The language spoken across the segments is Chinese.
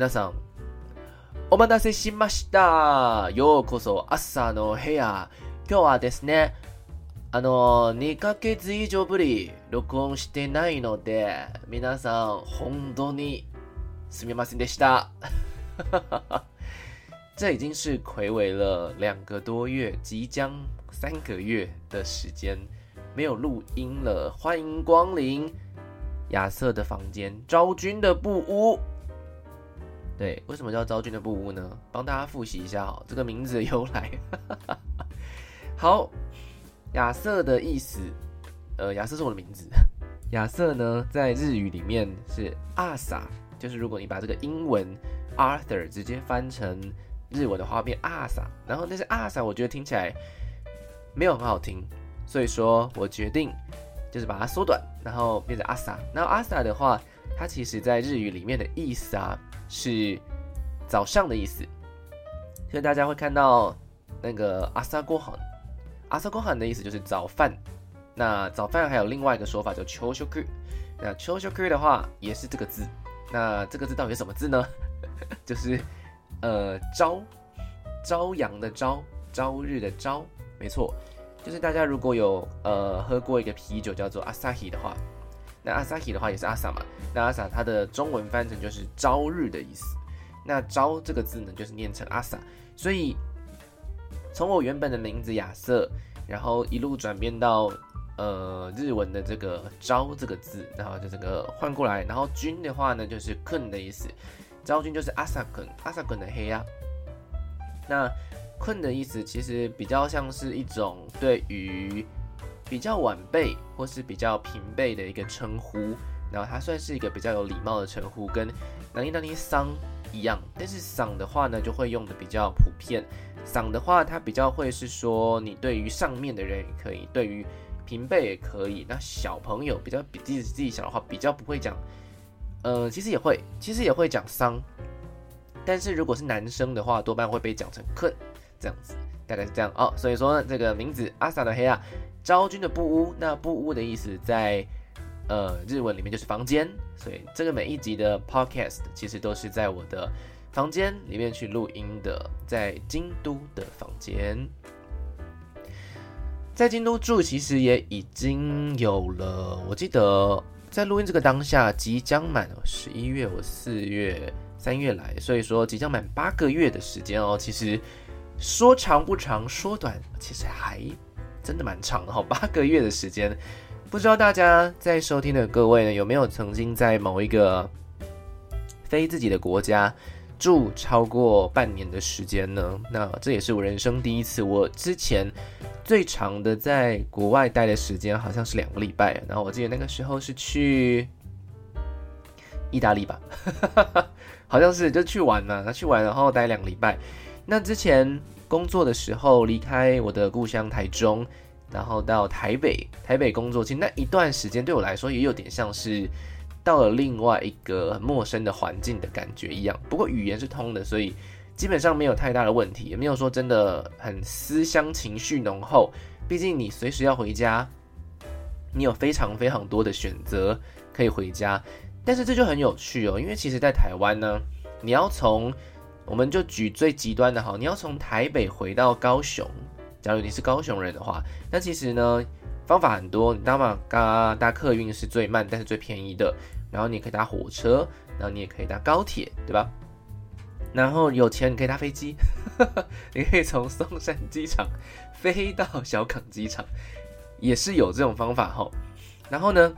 皆さん、お待たせしました。ようこそ朝の部屋。今日はですね、あの、2ヶ月以上ぶり录音してないので、皆さん、本当にすみませんでした。这已经是睽违了两个多月，即将三个月的时间没有录音了。欢迎光临亚瑟的房间，昭君的布屋。对，为什么叫昭君的布屋呢？帮大家复习一下哈，这个名字的由来。好，亚瑟的意思，呃，亚瑟是我的名字。亚瑟呢，在日语里面是阿萨，就是如果你把这个英文 Arthur 直接翻成日文的话变阿萨，然后但是阿萨我觉得听起来没有很好听，所以说我决定就是把它缩短，然后变成阿萨。然后阿萨的话，它其实在日语里面的意思啊是早上的意思，所以大家会看到那个阿萨ご饭，阿萨ご饭的意思就是早饭。那早饭还有另外一个说法叫秋秋克，那秋秋克的话也是这个字，那这个字到底是什么字呢？就是。呃，朝朝阳的朝，朝日的朝，没错，就是大家如果有呃喝过一个啤酒叫做阿萨希的话，那阿萨希的话也是阿萨嘛，那阿萨它的中文翻成就是朝日的意思，那朝这个字呢就是念成阿萨，所以从我原本的名字亚瑟，然后一路转变到呃日文的这个朝这个字，然后就这个换过来，然后君的话呢就是困的意思。昭君就是阿萨坤，阿萨坤的黑呀。那困的意思其实比较像是一种对于比较晚辈或是比较平辈的一个称呼，然后它算是一个比较有礼貌的称呼，跟那尼那尼桑一样。但是桑的话呢，就会用的比较普遍。桑的话，它比较会是说你对于上面的人也可以，对于平辈也可以。那小朋友比较比自己自己小的话，比较不会讲。呃，其实也会，其实也会讲桑，但是如果是男生的话，多半会被讲成困，这样子，大概是这样哦。所以说这个名字阿萨的黑啊，昭君的布屋，那布屋的意思在呃日文里面就是房间，所以这个每一集的 podcast 其实都是在我的房间里面去录音的，在京都的房间，在京都住其实也已经有了，我记得。在录音这个当下，即将满十一月，我四月、三月来，所以说即将满八个月的时间哦。其实说长不长，说短其实还真的蛮长的哈。八个月的时间，不知道大家在收听的各位呢，有没有曾经在某一个非自己的国家住超过半年的时间呢？那这也是我人生第一次。我之前。最长的在国外待的时间好像是两个礼拜，然后我记得那个时候是去意大利吧，好像是就去玩嘛，去玩然后待两个礼拜。那之前工作的时候离开我的故乡台中，然后到台北，台北工作，其实那一段时间对我来说也有点像是到了另外一个很陌生的环境的感觉一样。不过语言是通的，所以。基本上没有太大的问题，也没有说真的很思乡情绪浓厚。毕竟你随时要回家，你有非常非常多的选择可以回家。但是这就很有趣哦，因为其实，在台湾呢，你要从，我们就举最极端的哈，你要从台北回到高雄，假如你是高雄人的话，那其实呢，方法很多。你搭嘛，搭搭客运是最慢，但是最便宜的。然后你可以搭火车，然后你也可以搭高铁，对吧？然后有钱你可以搭飞机，你可以从松山机场飞到小港机场，也是有这种方法哈。然后呢，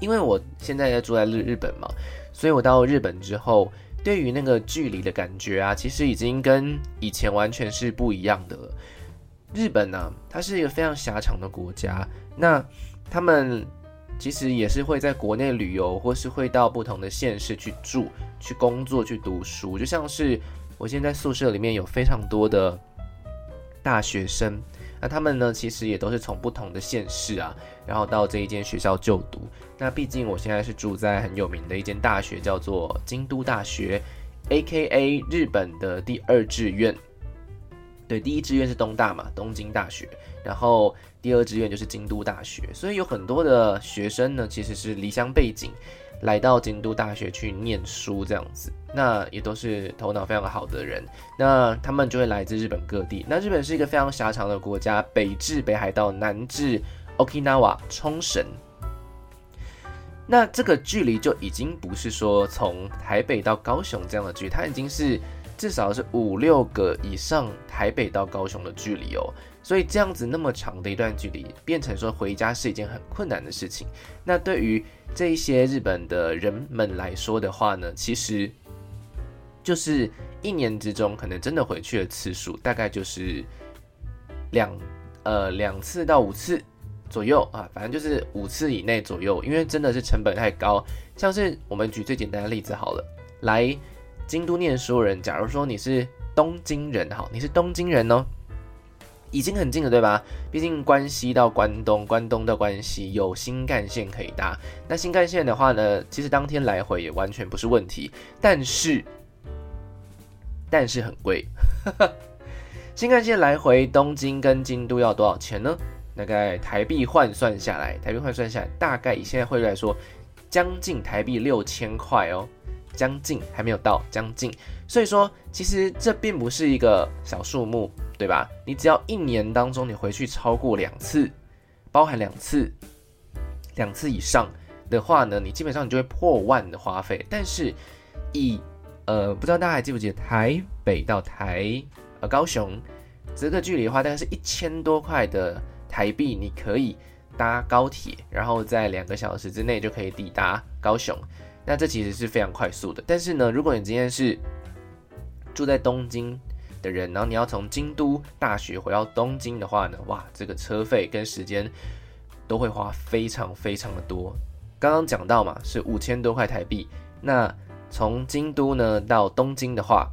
因为我现在在住在日日本嘛，所以我到日本之后，对于那个距离的感觉啊，其实已经跟以前完全是不一样的了。日本呢、它是一个非常狭长的国家，那他们。其实也是会在国内旅游，或是会到不同的县市去住、去工作、去读书。就像是我现在宿舍里面有非常多的大学生，那他们呢，其实也都是从不同的县市啊，然后到这一间学校就读。那毕竟我现在是住在很有名的一间大学，叫做京都大学，AKA 日本的第二志愿。对，第一志愿是东大嘛，东京大学，然后第二志愿就是京都大学，所以有很多的学生呢，其实是离乡背井来到京都大学去念书这样子，那也都是头脑非常好的人。那他们就会来自日本各地。那日本是一个非常狭长的国家，北至北海道，南至 Okinawa 冲绳。那这个距离就已经不是说从台北到高雄这样的距离，它已经是至少是五六个以上台北到高雄的距离哦。所以这样子那么长的一段距离，变成说回家是一件很困难的事情。那对于这一些日本的人们来说的话呢，其实就是一年之中可能真的回去的次数大概就是两呃两次到五次。左右啊，反正就是五次以内左右，因为真的是成本太高。像是我们举最简单的例子好了，来京都念书人，假如说你是东京人，好，你是东京人哦，已经很近了，对吧？毕竟关西到关东，关东到关西有新干线可以搭。那新干线的话呢，其实当天来回也完全不是问题，但是但是很贵。新干线来回东京跟京都要多少钱呢？大概台币换算下来，台币换算下来，大概以现在汇率来说，将近台币六千块哦，将近还没有到，将近。所以说，其实这并不是一个小数目，对吧？你只要一年当中你回去超过两次，包含两次，两次以上的话呢，你基本上你就会破万的花费。但是以呃，不知道大家还记不记得台北到台呃高雄这个距离的话，大概是一千多块的。台币，你可以搭高铁，然后在两个小时之内就可以抵达高雄。那这其实是非常快速的。但是呢，如果你今天是住在东京的人，然后你要从京都大学回到东京的话呢，哇，这个车费跟时间都会花非常非常的多。刚刚讲到嘛，是五千多块台币。那从京都呢到东京的话，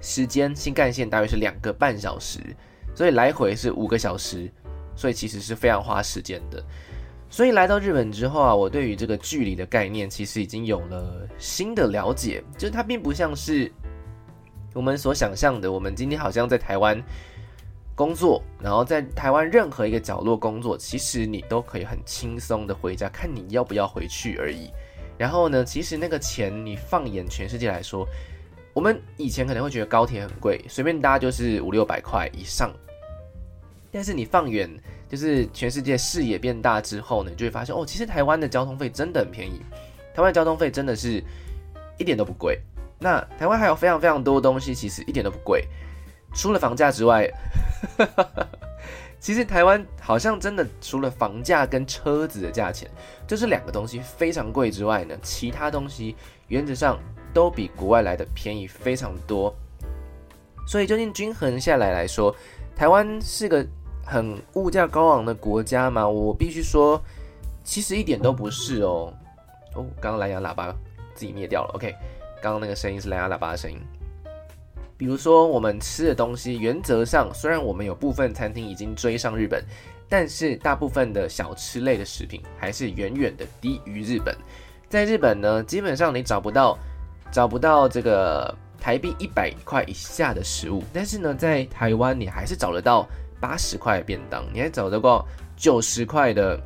时间新干线大约是两个半小时，所以来回是五个小时。所以其实是非常花时间的。所以来到日本之后啊，我对于这个距离的概念其实已经有了新的了解，就是它并不像是我们所想象的，我们今天好像在台湾工作，然后在台湾任何一个角落工作，其实你都可以很轻松的回家，看你要不要回去而已。然后呢，其实那个钱你放眼全世界来说，我们以前可能会觉得高铁很贵，随便搭就是五六百块以上。但是你放远，就是全世界视野变大之后呢，你就会发现哦，其实台湾的交通费真的很便宜，台湾交通费真的是一点都不贵。那台湾还有非常非常多东西，其实一点都不贵，除了房价之外，其实台湾好像真的除了房价跟车子的价钱，就是两个东西非常贵之外呢，其他东西原则上都比国外来的便宜非常多。所以究竟均衡下来来说，台湾是个。很物价高昂的国家嘛，我必须说，其实一点都不是哦。哦，刚刚蓝牙喇叭自己灭掉了。OK，刚刚那个声音是蓝牙喇叭的声音。比如说，我们吃的东西，原则上虽然我们有部分餐厅已经追上日本，但是大部分的小吃类的食品还是远远的低于日本。在日本呢，基本上你找不到找不到这个台币一百块以下的食物，但是呢，在台湾你还是找得到。八十块便当，你还找得过九十块的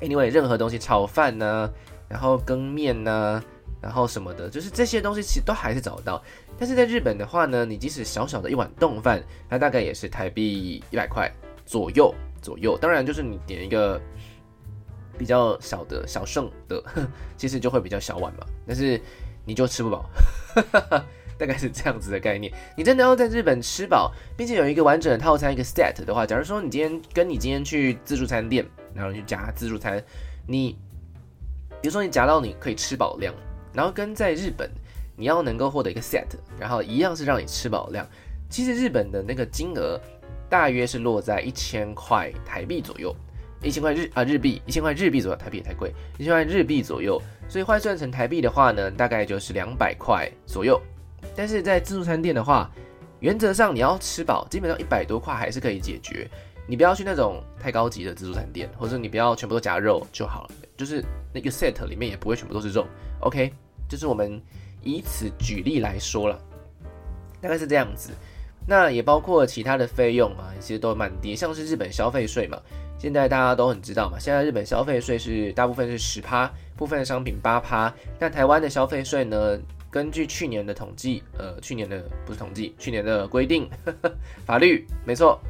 ？Anyway，任何东西炒饭呢、然后羹面呢、然后什么的，就是这些东西其实都还是找得到。但是在日本的话呢，你即使小小的一碗冻饭，它大概也是台币一百块左右左右。当然，就是你点一个比较小的小盛的，其实就会比较小碗嘛，但是你就吃不饱。大概是这样子的概念。你真的要在日本吃饱，并且有一个完整的套餐，一个 set 的话，假如说你今天跟你今天去自助餐店，然后去夹自助餐，你比如说你夹到你可以吃饱量，然后跟在日本你要能够获得一个 set，然后一样是让你吃饱量。其实日本的那个金额大约是落在一千块台币左右，一千块日啊日币，一千块日币左右，台币也太贵，一千块日币左右，所以换算成台币的话呢，大概就是两百块左右。但是在自助餐店的话，原则上你要吃饱，基本上一百多块还是可以解决。你不要去那种太高级的自助餐店，或者你不要全部都夹肉就好了，就是那个 set 里面也不会全部都是肉。OK，就是我们以此举例来说了，大概是这样子。那也包括其他的费用啊，其实都蛮低，像是日本消费税嘛，现在大家都很知道嘛，现在日本消费税是大部分是十趴，部分商品八趴。那台湾的消费税呢，根据去年的统计，呃，去年的不是统计，去年的规定呵呵，法律没错，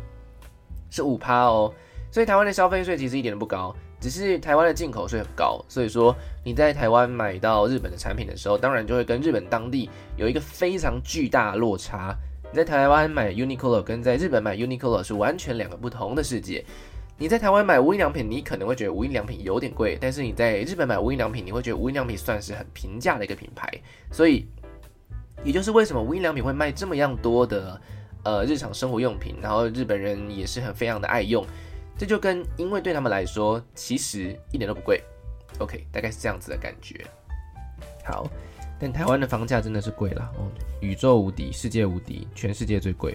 是五趴哦。所以台湾的消费税其实一点都不高，只是台湾的进口税很高。所以说你在台湾买到日本的产品的时候，当然就会跟日本当地有一个非常巨大落差。你在台湾买 Uniqlo 跟在日本买 Uniqlo 是完全两个不同的世界。你在台湾买无印良品，你可能会觉得无印良品有点贵，但是你在日本买无印良品，你会觉得无印良品算是很平价的一个品牌。所以，也就是为什么无印良品会卖这么样多的呃日常生活用品，然后日本人也是很非常的爱用。这就跟因为对他们来说，其实一点都不贵。OK，大概是这样子的感觉。好，但台湾的房价真的是贵了哦，宇宙无敌，世界无敌，全世界最贵。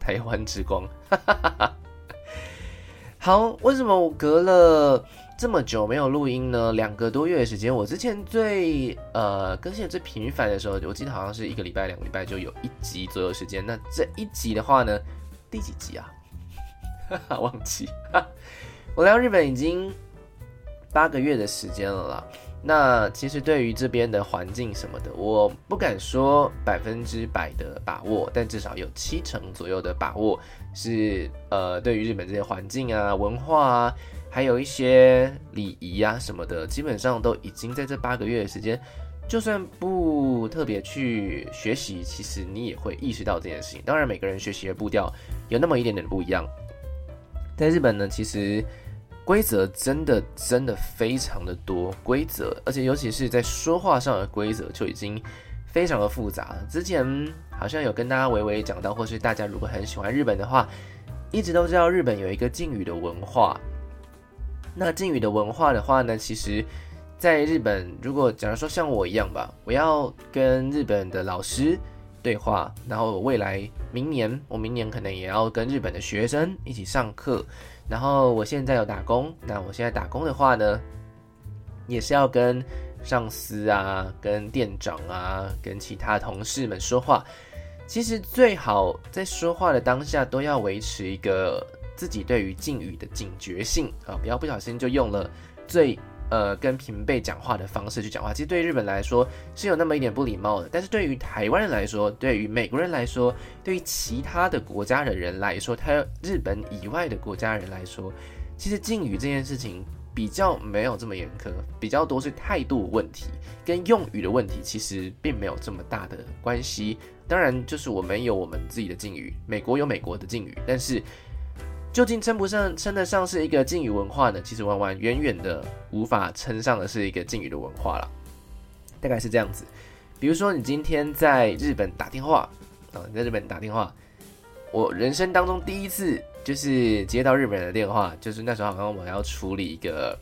台湾之光，哈哈哈哈。好，为什么我隔了这么久没有录音呢？两个多月的时间，我之前最呃更新的最频繁的时候，我记得好像是一个礼拜、两个礼拜就有一集左右时间。那这一集的话呢，第几集啊？哈 哈忘记，我来日本已经八个月的时间了啦。那其实对于这边的环境什么的，我不敢说百分之百的把握，但至少有七成左右的把握是呃，对于日本这些环境啊、文化啊，还有一些礼仪啊什么的，基本上都已经在这八个月的时间，就算不特别去学习，其实你也会意识到这件事情。当然，每个人学习的步调有那么一点点不一样。在日本呢，其实规则真的真的非常的多规则，而且尤其是在说话上的规则就已经非常的复杂。之前好像有跟大家微微讲到，或是大家如果很喜欢日本的话，一直都知道日本有一个敬语的文化。那敬语的文化的话呢，其实在日本，如果假如说像我一样吧，我要跟日本的老师。对话，然后未来明年，我明年可能也要跟日本的学生一起上课。然后我现在有打工，那我现在打工的话呢，也是要跟上司啊、跟店长啊、跟其他同事们说话。其实最好在说话的当下都要维持一个自己对于敬语的警觉性啊，不要不小心就用了最。呃，跟平辈讲话的方式去讲话，其实对日本来说是有那么一点不礼貌的。但是对于台湾人来说，对于美国人来说，对于其他的国家的人来说，他日本以外的国家人来说，其实敬语这件事情比较没有这么严苛，比较多是态度问题跟用语的问题，其实并没有这么大的关系。当然，就是我们有我们自己的敬语，美国有美国的敬语，但是。究竟称不上称得上是一个敬语文化呢？其实完完远远的无法称上的是一个敬语的文化了。大概是这样子。比如说，你今天在日本打电话啊，你在日本打电话，我人生当中第一次就是接到日本人的电话，就是那时候好像我要处理一个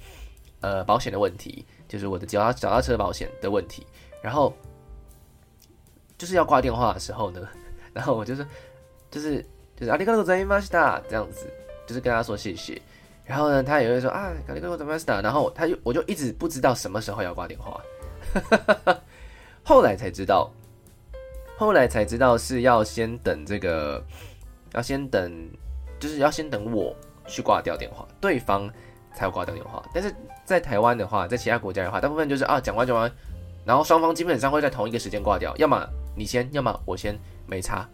呃保险的问题，就是我的脚踏脚踏车保险的问题，然后就是要挂电话的时候呢，然后我就是就是就是阿里嘎多ございました这样子。就是跟他说谢谢，然后呢，他也会说啊，卡里哥怎么样？然后他就我就一直不知道什么时候要挂电话，后来才知道，后来才知道是要先等这个，要先等，就是要先等我去挂掉电话，对方才要挂掉电话。但是在台湾的话，在其他国家的话，大部分就是啊，讲完讲完， 然后双方基本上会在同一个时间挂掉，要么你先，要么我先，没差，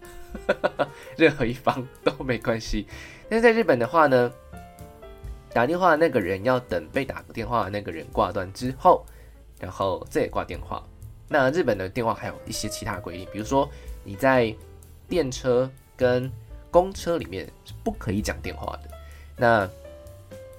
任何一方都没关系。但是在日本的话呢，打电话的那个人要等被打个电话的那个人挂断之后，然后再挂电话。那日本的电话还有一些其他规定，比如说你在电车跟公车里面是不可以讲电话的。那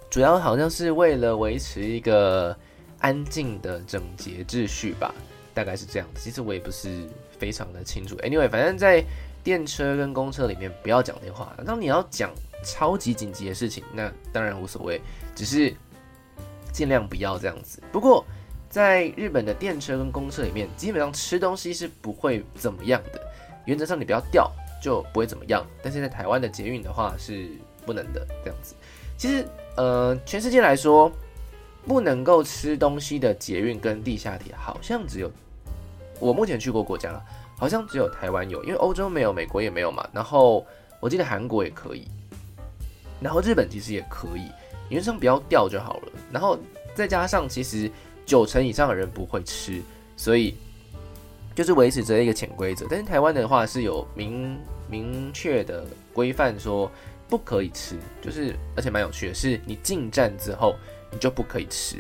主要好像是为了维持一个安静的整洁秩序吧，大概是这样。其实我也不是非常的清楚。Anyway，反正在电车跟公车里面不要讲电话。当你要讲超级紧急的事情，那当然无所谓，只是尽量不要这样子。不过，在日本的电车跟公车里面，基本上吃东西是不会怎么样的。原则上，你不要掉就不会怎么样。但是在台湾的捷运的话是不能的，这样子。其实，呃，全世界来说，不能够吃东西的捷运跟地下铁，好像只有我目前去过国家，好像只有台湾有，因为欧洲没有，美国也没有嘛。然后我记得韩国也可以，然后日本其实也可以，原则上不要掉就好了。然后再加上其实九成以上的人不会吃，所以就是维持着一个潜规则。但是台湾的话是有明明确的规范说不可以吃，就是而且蛮有趣的是，你进站之后你就不可以吃，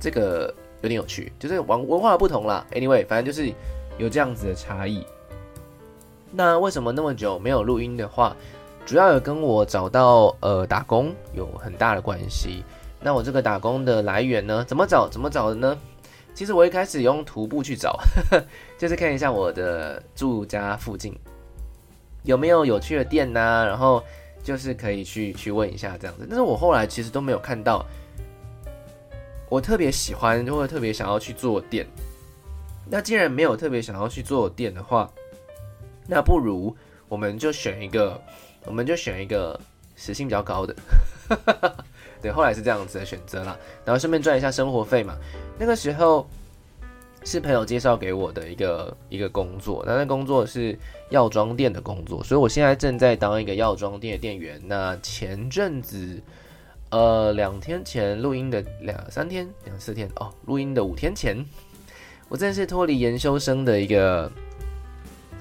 这个有点有趣，就是文文化不同啦。Anyway，反正就是。有这样子的差异，那为什么那么久没有录音的话，主要有跟我找到呃打工有很大的关系。那我这个打工的来源呢，怎么找？怎么找的呢？其实我一开始用徒步去找，就是看一下我的住家附近有没有有趣的店呐、然后就是可以去去问一下这样子。但是我后来其实都没有看到我特别喜欢或者特别想要去做店。那既然没有特别想要去做店的话，那不如我们就选一个，我们就选一个时薪比较高的。对，后来是这样子的选择啦，然后顺便赚一下生活费嘛。那个时候是朋友介绍给我的一个一个工作，那那工作是药妆店的工作，所以我现在正在当一个药妆店的店员。那前阵子，呃，两天前录音的两三天两四天哦，录音的五天前。我正式脱离研修生的一个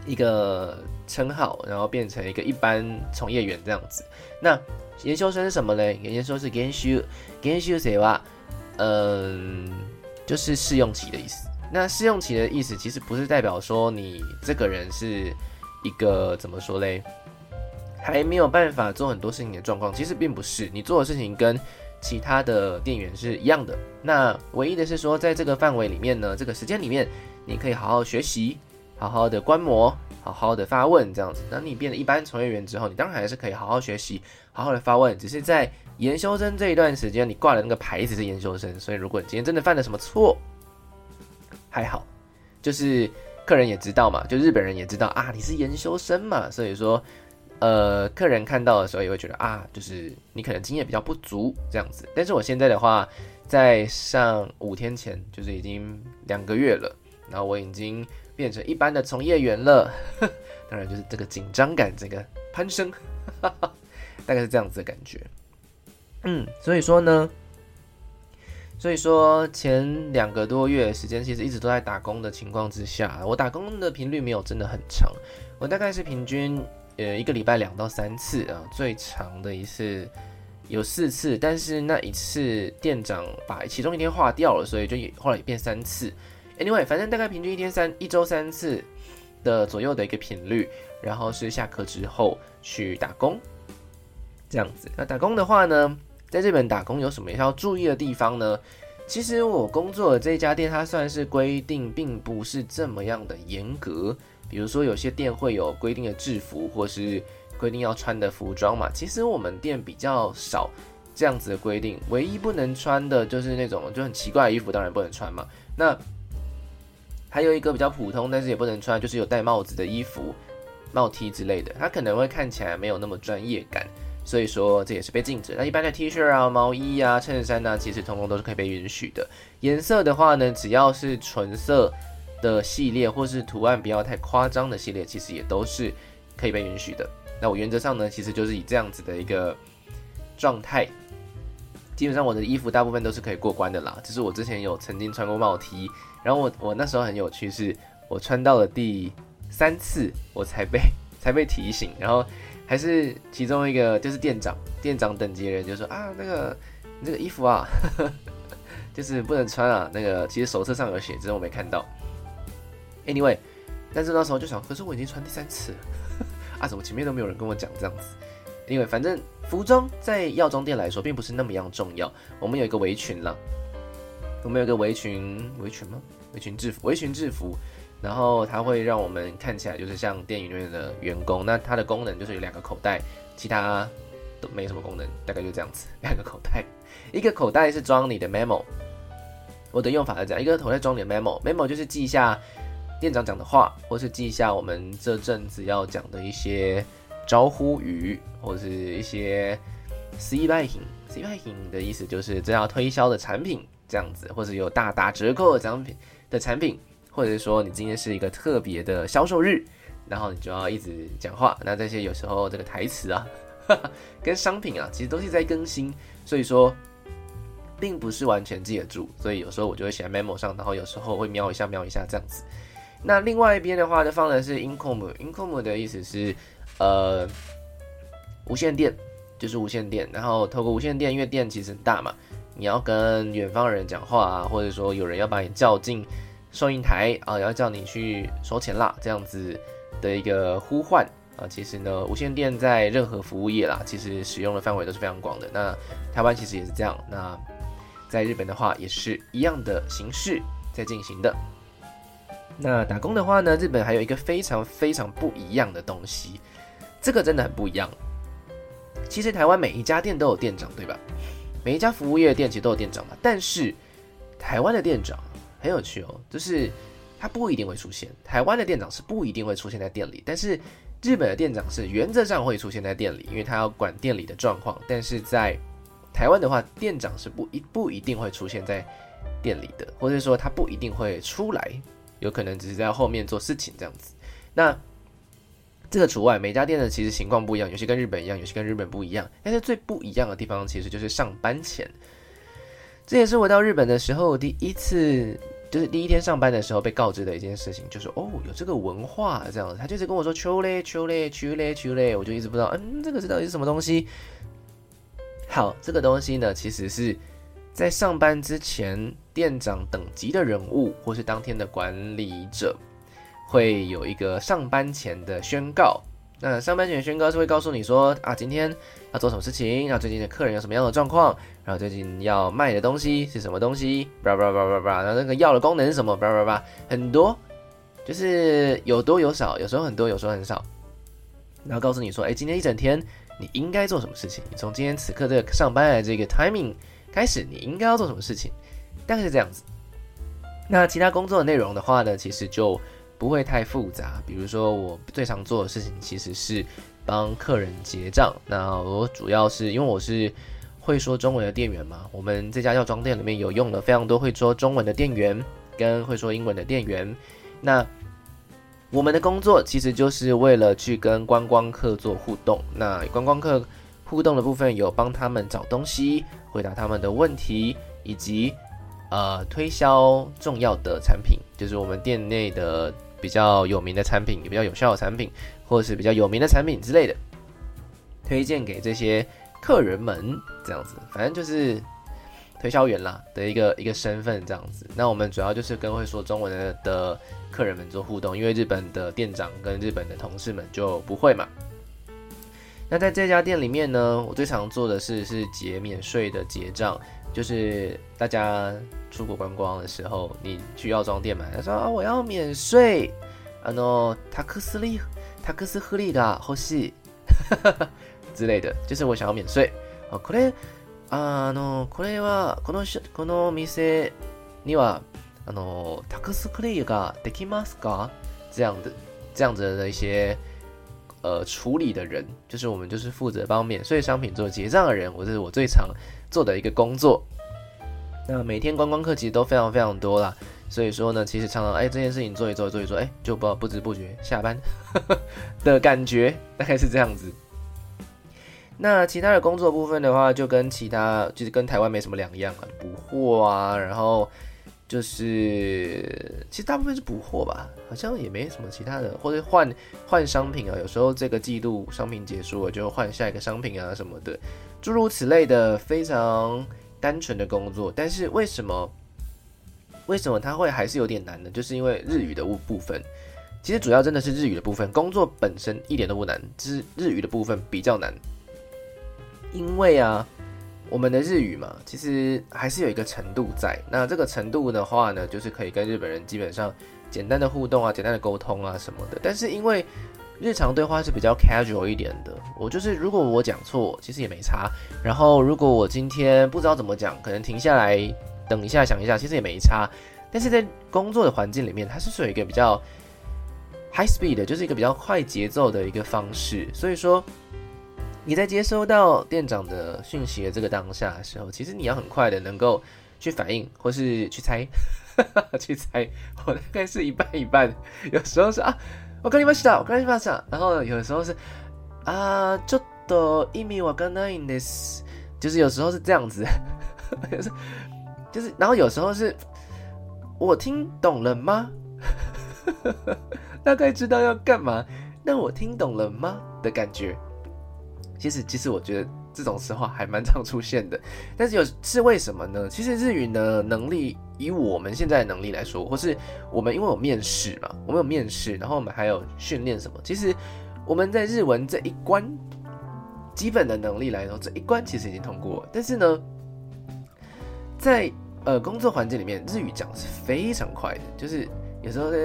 一个称号，然后变成一个一般从业员这样子。那研修生是什么呢？研究生是研修研修谁哇？嗯，就是试用期的意思。那试用期的意思其实不是代表说你这个人是一个怎么说嘞，还没有办法做很多事情的状况。其实并不是，你做的事情跟其他的店员是一样的，那唯一的是说，在这个范围里面呢，这个时间里面，你可以好好学习，好好的观摩，好好的发问，这样子。当你变得一般从业员之后，你当然还是可以好好学习，好好的发问。只是在研修生这一段时间，你挂的那个牌子是研修生，所以如果你今天真的犯了什么错，还好，就是客人也知道嘛，就日本人也知道啊，你是研修生嘛，所以说。呃，客人看到的时候也会觉得啊，就是你可能经验比较不足这样子。但是我现在的话，在上五天前就是已经两个月了，然后我已经变成一般的从业员了。当然就是这个紧张感这个攀升，大概是这样子的感觉。嗯，所以说呢，所以说前两个多月时间其实一直都在打工的情况之下，我打工的频率没有真的很长，我大概是平均。呃，一个礼拜两到三次啊，最长的一次有四次，但是那一次店长把其中一天划掉了，所以就也后来也变三次。Anyway，反正大概平均一天三一周三次的左右的一个频率，然后是下课之后去打工，这样子。那打工的话呢，在日本打工有什么要注意的地方呢？其实我工作的这家店，它算是规定并不是这么样的严格。比如说，有些店会有规定的制服，或是规定要穿的服装嘛。其实我们店比较少这样子的规定，唯一不能穿的就是那种就很奇怪的衣服，当然不能穿嘛。那还有一个比较普通，但是也不能穿，就是有戴帽子的衣服、帽 T 之类的，它可能会看起来没有那么专业感，所以说这也是被禁止。那一般的 T 恤啊、毛衣啊、衬衫啊，其实通通都是可以被允许的。颜色的话呢，只要是纯色。的系列或是图案不要太夸张的系列，其实也都是可以被允许的。那我原则上呢，其实就是以这样子的一个状态，基本上我的衣服大部分都是可以过关的啦。就是我之前有曾经穿过帽 T，然后我 我那时候很有趣，是我穿到了第三次我才被才被提醒，然后还是其中一个就是店长店长等级的人就说啊，那个你这个衣服啊，呵 呵就是不能穿啊。那个其实手册上有写，只是我没看到。Anyway，但是那时候就想，可是我已经穿第三次了，啊，怎么前面都没有人跟我讲这样子因为反正服装在药妆店来说并不是那么样重要。我们有一个围裙了，我们有个围裙，围裙吗？围裙制服，围裙制服，然后它会让我们看起来就是像电影院的员工。那它的功能就是有两个口袋，其他都没什么功能，大概就这样子。两个口袋，一个口袋是装你的 memo，我的用法是这样，一个口袋装你的 memo，memo 就是记一下。店长讲的话，或是记一下我们这阵子要讲的一些招呼语，或者是一些 C 拜品，C 拜品的意思就是这要推销的产品这样子，或者有大打折扣的产品的产品，或者是说你今天是一个特别的销售日，然后你就要一直讲话。那这些有时候这个台词啊，跟商品啊，其实都是在更新，所以说并不是完全记得住。所以有时候我就会写在 memo 上，然后有时候会瞄一下瞄一下这样子。那另外一边的话呢，放的是 income，income 的意思是呃无线电，就是无线电。然后透过无线电，因为电其实很大嘛。你要跟远方人讲话啊，或者说有人要把你叫进收银台啊，要叫你去收钱啦，这样子的一个呼唤啊，其实呢，无线电在任何服务业啦，其实使用的范围都是非常广的。那台湾其实也是这样，那在日本的话也是一样的形式在进行的。那打工的话呢，日本还有一个非常非常不一样的东西，这个真的很不一样。其实台湾每一家店都有店长，对吧？每一家服务业的店其实都有店长嘛，但是台湾的店长很有趣哦，就是他不一定会出现。台湾的店长是不一定会出现在店里，但是日本的店长是原则上会出现在店里，因为他要管店里的状况。但是在台湾的话，店长是不一不一定会出现在店里的，或者说他不一定会出来，有可能只是在后面做事情这样子。那这个除外，每家店的其实情况不一样，有些跟日本一样，有些跟日本不一样。但是最不一样的地方，其实就是上班前。这也是我到日本的时候第一次，就是第一天上班的时候被告知的一件事情，就是哦，有这个文化这样子。他就一直跟我说秋嘞秋嘞秋嘞秋嘞，我就一直不知道，嗯，这个是到底是什么东西。好，这个东西呢，其实是在上班之前，店长等级的人物，或是当天的管理者。会有一个上班前的宣告，那上班前的宣告是会告诉你说啊，今天要做什么事情，然后最近的客人有什么样的状况，然后最近要卖的东西是什么东西，叭叭叭叭叭，然后那个药的功能是什么，叭叭叭，很多，就是有多有少，有时候很多，有时候很少，然后告诉你说，哎，今天一整天你应该做什么事情，从今天此刻这个上班的这个 timing 开始，你应该要做什么事情，大概是这样子。那其他工作的内容的话呢，其实就。不会太复杂，比如说我最常做的事情其实是帮客人结账。那我主要是因为我是会说中文的店员嘛，我们这家药妆店里面有用了非常多会说中文的店员跟会说英文的店员。那我们的工作其实就是为了去跟观光客做互动。那观光客互动的部分有帮他们找东西、回答他们的问题，以及呃推销重要的产品，就是我们店内的。比较有名的产品，也比较有效的产品，或者是比较有名的产品之类的，推荐给这些客人们，这样子，反正就是推销员啦的一个一个身份，这样子。那我们主要就是跟会说中文的的客人们做互动，因为日本的店长跟日本的同事们就不会嘛。那在这家店里面呢，我最常做的事是结免税的结账。就是大家出国观光的时候，你去药妆店买，他说啊，我要免税，啊喏，タクスリ、タクスフリが欲しい之类的，就是我想要免税。啊，これ、あの、これはこのこの店にはあのタクスフリができますか？这样的这样子的一些呃处理的人，就是我们就是负责帮免税商品做结账的人，我这是我最常。 做的一个工作，那每天观光客其实都非常非常多啦，所以说呢，其实常常哎这件事情做一做做一做，哎就不不知不觉下班 的感觉，大概是这样子。那其他的工作部分的话，就跟其他就是跟台湾没什么两样啊，补货啊，然后就是其实大部分是补货吧，好像也没什么其他的，或者换换商品啊，有时候这个季度商品结束了就换下一个商品啊什么的。诸如此类的非常单纯的工作，但是为什么为什么它会还是有点难呢？就是因为日语的部部分，其实主要真的是日语的部分，工作本身一点都不难，只是日语的部分比较难。因为啊，我们的日语嘛，其实还是有一个程度在。那这个程度的话呢，就是可以跟日本人基本上简单的互动啊，简单的沟通啊什么的。但是因为日常对话是比较 casual 一点的，我就是如果我讲错，其实也没差。然后如果我今天不知道怎么讲，可能停下来等一下想一下，其实也没差。但是在工作的环境里面，它是属于一个比较 high speed 的，就是一个比较快节奏的一个方式。所以说你在接收到店长的讯息的这个当下的时候，其实你要很快的能够去反应或是去猜， 去猜，我大概是一半一半。有时候是啊，我跟你们讲，我跟你们讲，然后有时候是啊，ちょっと意味わかんないんです，就是有时候是这样子，就是就是，然后有时候是我听懂了吗？大概知道要干嘛，那我听懂了吗的感觉？ 其实，其实我觉得。这种时候还蛮常出现的，但是有是为什么呢？其实日语的能力，以我们现在的能力来说，或是我们因为有面试嘛，我们有面试，然后我们还有训练什么，其实我们在日文这一关基本的能力来说，这一关其实已经通过。但是呢，在呃工作环境里面，日语讲是非常快的，就是有时候呢，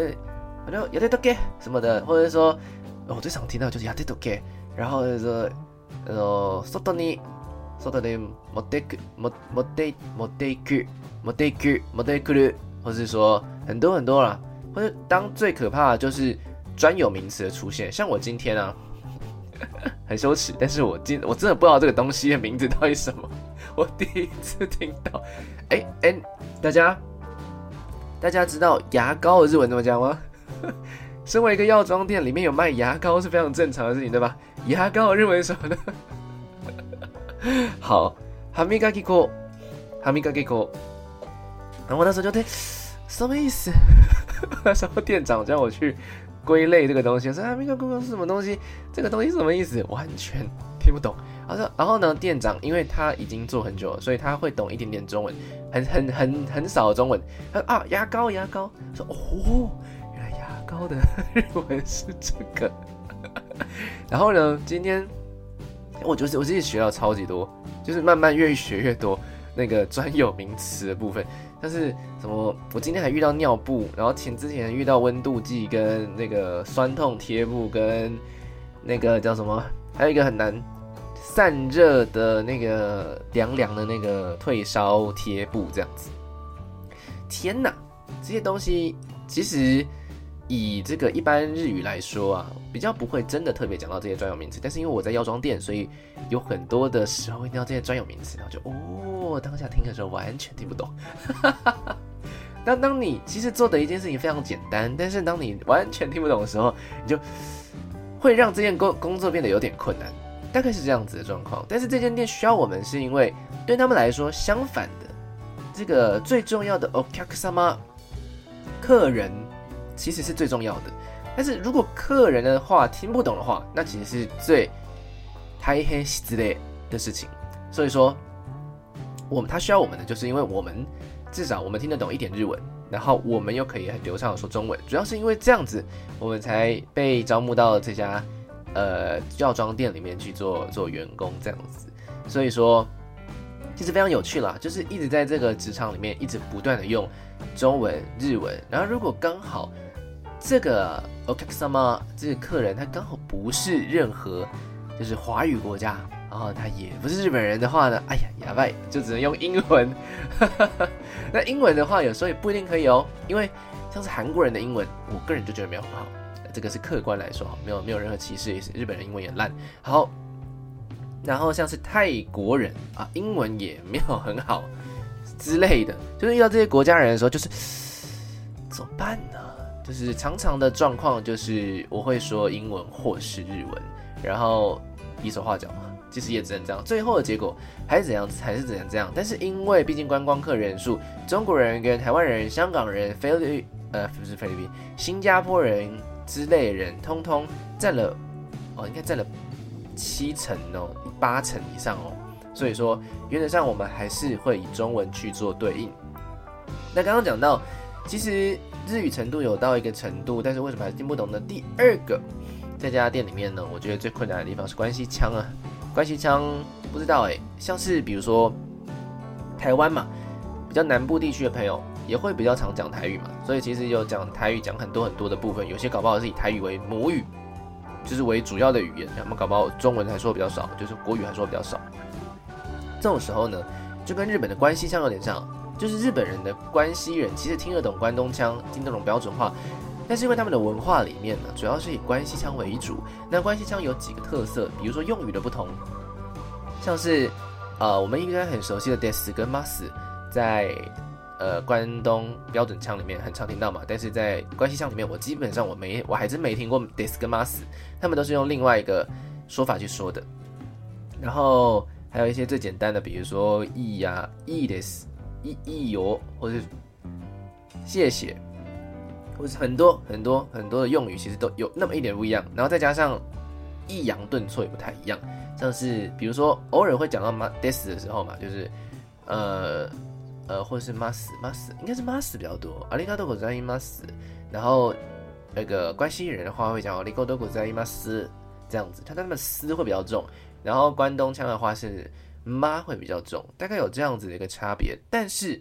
反正やってとけ什么的，或者说我最常听到就是やってとけ，然后就是 说。呃，外に外で持ってく、持持って持ってく、持ってく、持ってくる，或是说很多很多啦，或者当最可怕的就是专有名词的出现，像我今天啊，很羞耻，但是我今我真的不知道这个东西的名字到底什么，我第一次听到。哎、欸、哎、欸，大家大家知道牙膏的日文怎么讲吗？身为一个药妆店，里面有卖牙膏是非常正常的事情，对吧？ 牙膏的日文什么呢？好，歯磨き粉，歯磨き粉。然后我那时候就对，什么意思？那时候店长叫我去归类这个东西，我说歯磨き粉是什么东西？这个东西是什么意思？完全听不懂。他说，然后呢，店长因为他已经做很久了，所以他会懂一点点中文，很很很很少的中文。他说啊，牙膏，牙膏。说哦。高的日文是这个， 然后呢，今天我就是我自己学到超级多，就是慢慢越学越多那个专有名词的部分。但是什么，我今天还遇到尿布，然后前之前遇到温度计跟那个酸痛贴布跟那个叫什么，还有一个很难散热的那个凉凉的那个退烧贴布这样子。天哪，这些东西其实。以这个一般日语来说啊，比较不会真的特别讲到这些专有名词。但是因为我在药妆店，所以有很多的时候会听到这些专有名词，然后就哦，当下听的时候完全听不懂。当当你其实做的一件事情非常简单，但是当你完全听不懂的时候，你就会让这件工工作变得有点困难，大概是这样子的状况。但是这间店需要我们，是因为对他们来说，相反的，这个最重要的お客様客人。其实是最重要的，但是如果客人的话听不懂的话，那其实是最太黑之类的事情。所以说，我们他需要我们的，就是因为我们至少我们听得懂一点日文，然后我们又可以很流畅的说中文。主要是因为这样子，我们才被招募到这家呃药妆店里面去做做员工这样子。所以说，其实非常有趣啦，就是一直在这个职场里面一直不断的用中文、日文，然后如果刚好。这个お客様，这个客人他刚好不是任何就是华语国家，然后他也不是日本人的话呢，哎呀，哑巴就只能用英文。那英文的话，有时候也不一定可以哦，因为像是韩国人的英文，我个人就觉得没有很好，这个是客观来说，没有没有任何歧视意思。日本人英文也烂。好，然后像是泰国人啊，英文也没有很好之类的，就是遇到这些国家人的时候，就是怎么办呢？就是常常的状况，就是我会说英文或是日文，然后比手画脚嘛，其实也只能这样。最后的结果还是怎样，还是怎样这样。但是因为毕竟观光客人数，中国人跟台湾人、香港人、菲律呃不是菲律宾、新加坡人之类的人，通通占了哦，应该占了七成哦，八成以上哦。所以说原则上我们还是会以中文去做对应。那刚刚讲到，其实。日语程度有到一个程度，但是为什么还是听不懂呢？第二个，在这家店里面呢，我觉得最困难的地方是关系腔啊。关系腔不知道哎、欸，像是比如说台湾嘛，比较南部地区的朋友也会比较常讲台语嘛，所以其实有讲台语讲很多很多的部分，有些搞不好是以台语为母语，就是为主要的语言，他们搞不好中文还说比较少，就是国语还说比较少。这种时候呢，就跟日本的关系腔有点像。就是日本人的关西人，其实听得懂关东腔，听得懂标准话，但是因为他们的文化里面呢，主要是以关西腔为主。那关西腔有几个特色，比如说用语的不同，像是呃我们应该很熟悉的 des 跟 mas，在 呃关东标准腔里面很常听到嘛，但是在关西腔里面，我基本上我没我还真没听过 des 跟 mas，他们都是用另外一个说法去说的。然后还有一些最简单的，比如说い呀、いいです、 いいよ，或者是谢谢，或是很多很多很多的用语，其实都有那么一点不一样。然后再加上抑扬顿挫也不太一样，像是比如说偶尔会讲到 mas des 的时候嘛，就是呃呃，或者是 mas mas，应该是 mas 比较多。ありがとうございます。然后那个关西人的话会讲ありがとうございます这样子，他他们嘶会比较重。然后关东腔的话是 妈会比较重，大概有这样子的一个差别。但是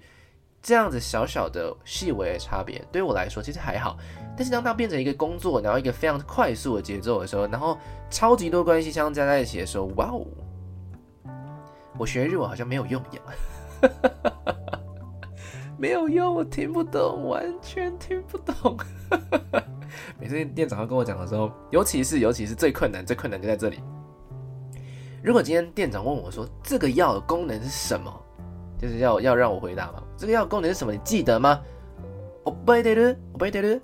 这样子小小的细微的差别，对我来说其实还好。但是当它变成一个工作，然后一个非常快速的节奏的时候，然后超级多关系相加在一起的时候，哇哦！我学日文好像没有用一样，没有用，我听不懂，完全听不懂。每次店长要跟我讲的时候，尤其是尤其是最困难，最困难就在这里。如果今天店长问我说，这个药的功能是什么，就是要要让我回答嘛？这个药功能是什么？你记得吗？覚えてる？覚えてる？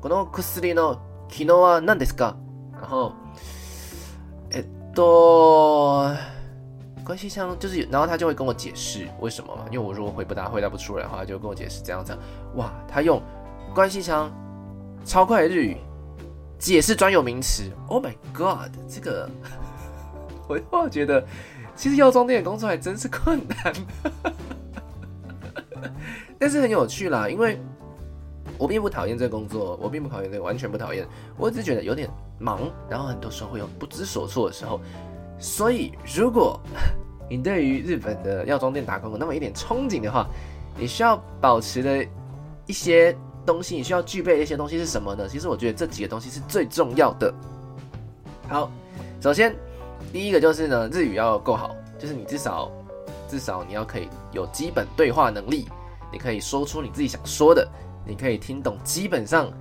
この薬の机能は何ですか？然后，えっと，关系腔就是，然后他就会跟我解释为什么嘛？因为我如果回不答回答不出来的话，就跟我解释这样子。哇，他用关系腔超快的日语解释专有名词。Oh my god，这个。 我觉得，其实药妆店的工作还真是困难，但是很有趣啦。因为我并不讨厌这个工作，我并不讨厌这个，完全不讨厌。我只是觉得有点忙，然后很多时候会有不知所措的时候。所以，如果你对于日本的药妆店打工有那么一点憧憬的话，你需要保持的一些东西，你需要具备的一些东西是什么呢？其实我觉得这几个东西是最重要的。好，首先。第一个就是呢，日语要够好，就是你至少至少你要可以有基本对话能力，你可以说出你自己想说的，你可以听懂，基本上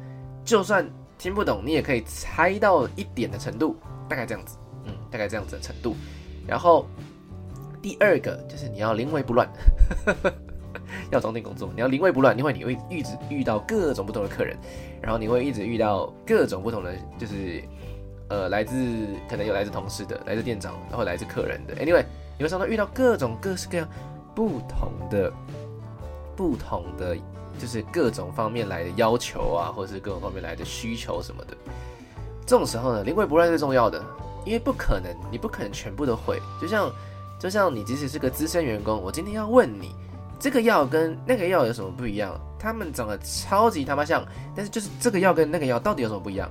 就算听不懂，你也可以猜到一点的程度，大概这样子，嗯，大概这样子的程度。然后第二个就是你要临危不乱，药妆店工作你要临危不乱，因为你会一直遇到各种不同的客人，然后你会一直遇到各种不同的就是。呃，来自可能有来自同事的，来自店长，然后来自客人的。Anyway，你会常常遇到各种各式各样不同的、不同的，就是各种方面来的要求啊，或是各种方面来的需求什么的。这种时候呢，临危不乱最重要的，因为不可能，你不可能全部都会。就像，就像你即使是个资深员工，我今天要问你，这个药跟那个药有什么不一样？他们长得超级他妈像，但是就是这个药跟那个药到底有什么不一样？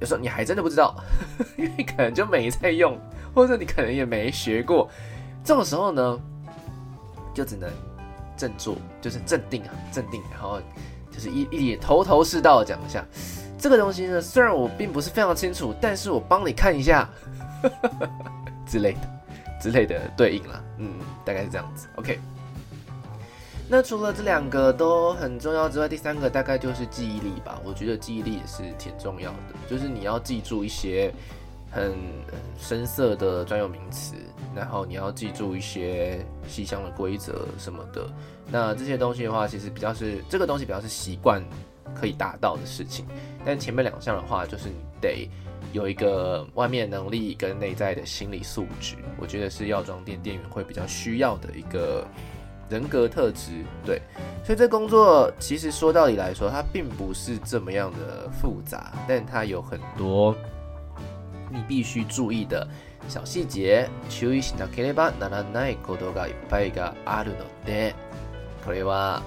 有时候你还真的不知道，因为可能就没在用，或者你可能也没学过。这种时候呢，就只能振作，就是镇定啊，镇定，然后就是一一头头是道的讲一下这个东西呢。虽然我并不是非常清楚，但是我帮你看一下 之类的之类的对应啦。嗯，大概是这样子。OK。那除了这两个都很重要之外，第三个大概就是记忆力吧。我觉得记忆力也是挺重要的，就是你要记住一些很深色的专有名词，然后你要记住一些细项的规则什么的。那这些东西的话，其实比较是这个东西比较是习惯可以达到的事情。但前面两项的话，就是你得有一个外面能力跟内在的心理素质，我觉得是药妆店店员会比较需要的一个。人格特质，对，所以这工作其实说到底来说，它并不是这么样的复杂，但它有很多你必须注意的小细节。注意しなければならないことがいっぱいがあるので、これは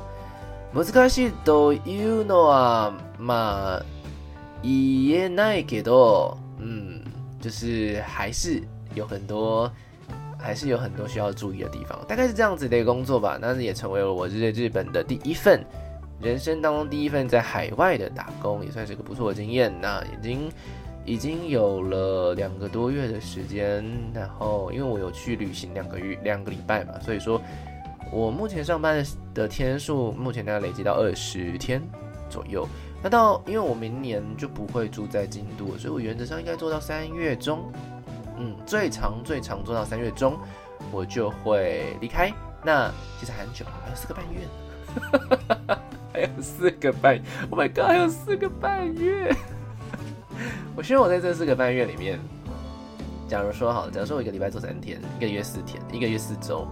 难しいというのはまあ言えないけど，嗯，就是还是有很多。 还是有很多需要注意的地方，大概是这样子的一个工作吧。那也成为了我日日本的第一份，人生当中第一份在海外的打工，也算是一个不错的经验。那已经已经有了两个多月的时间，然后因为我有去旅行两个月两个礼拜嘛，所以说我目前上班的天数目前大概累积到二十天左右。那到因为我明年就不会住在京都，所以我原则上应该做到三月中。嗯，最长最长做到三月中，我就会离开。那其实很久，还有四个半月呢。还有四个半，Oh my god，还有四个半月。我希望我在这四个半月里面，假如说好，假如说我一个礼拜做三天，一个月四天，一个月四周，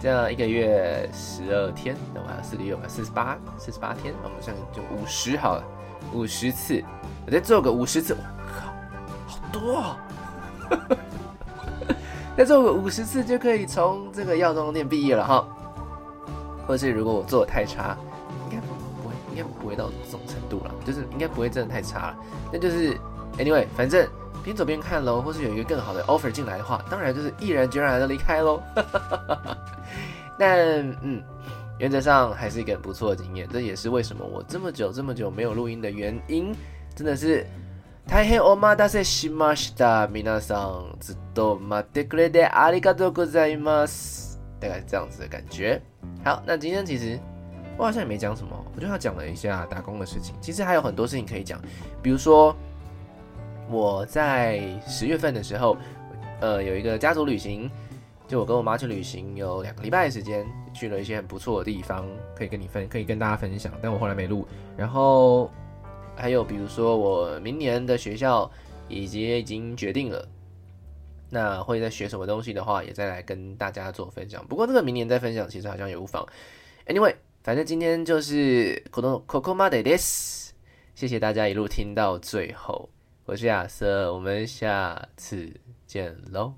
这样一个月十二天，那我还有四个月，我四十八，四十八天，我们算就五十好了，五十次，我再做个五十次，我靠，好多哦。那做五十次就可以从这个药妆店毕业了哈，或是如果我做的太差，应该不会，应该不会到这种程度了，就是应该不会真的太差了。那就是 anyway，反正边走边看喽，或是有一个更好的 offer 进来的话，当然就是毅然决然的离开喽。但嗯，原则上还是一个很不错的经验，这也是为什么我这么久这么久没有录音的原因，真的是。大変お待たせしました。皆さんずっと待ってくれてありがとうございます。大概是这样子的感觉。好，那今天其实我好像也没讲什么，我就要讲了一下打工的事情。其实还有很多事情可以讲，比如说我在十月份的时候，呃，有一个家族旅行，就我跟我妈去旅行，有两个礼拜的时间，去了一些很不错的地方，可以跟你分，可以跟大家分享。但我后来没录，然后。 还有比如说，我明年的学校已经已经决定了，那会在学什么东西的话，也再来跟大家做分享。不过这个明年再分享，其实好像也无妨。Anyway，反正今天就是このここまでです。谢谢大家一路听到最后，我是亚瑟，我们下次见喽。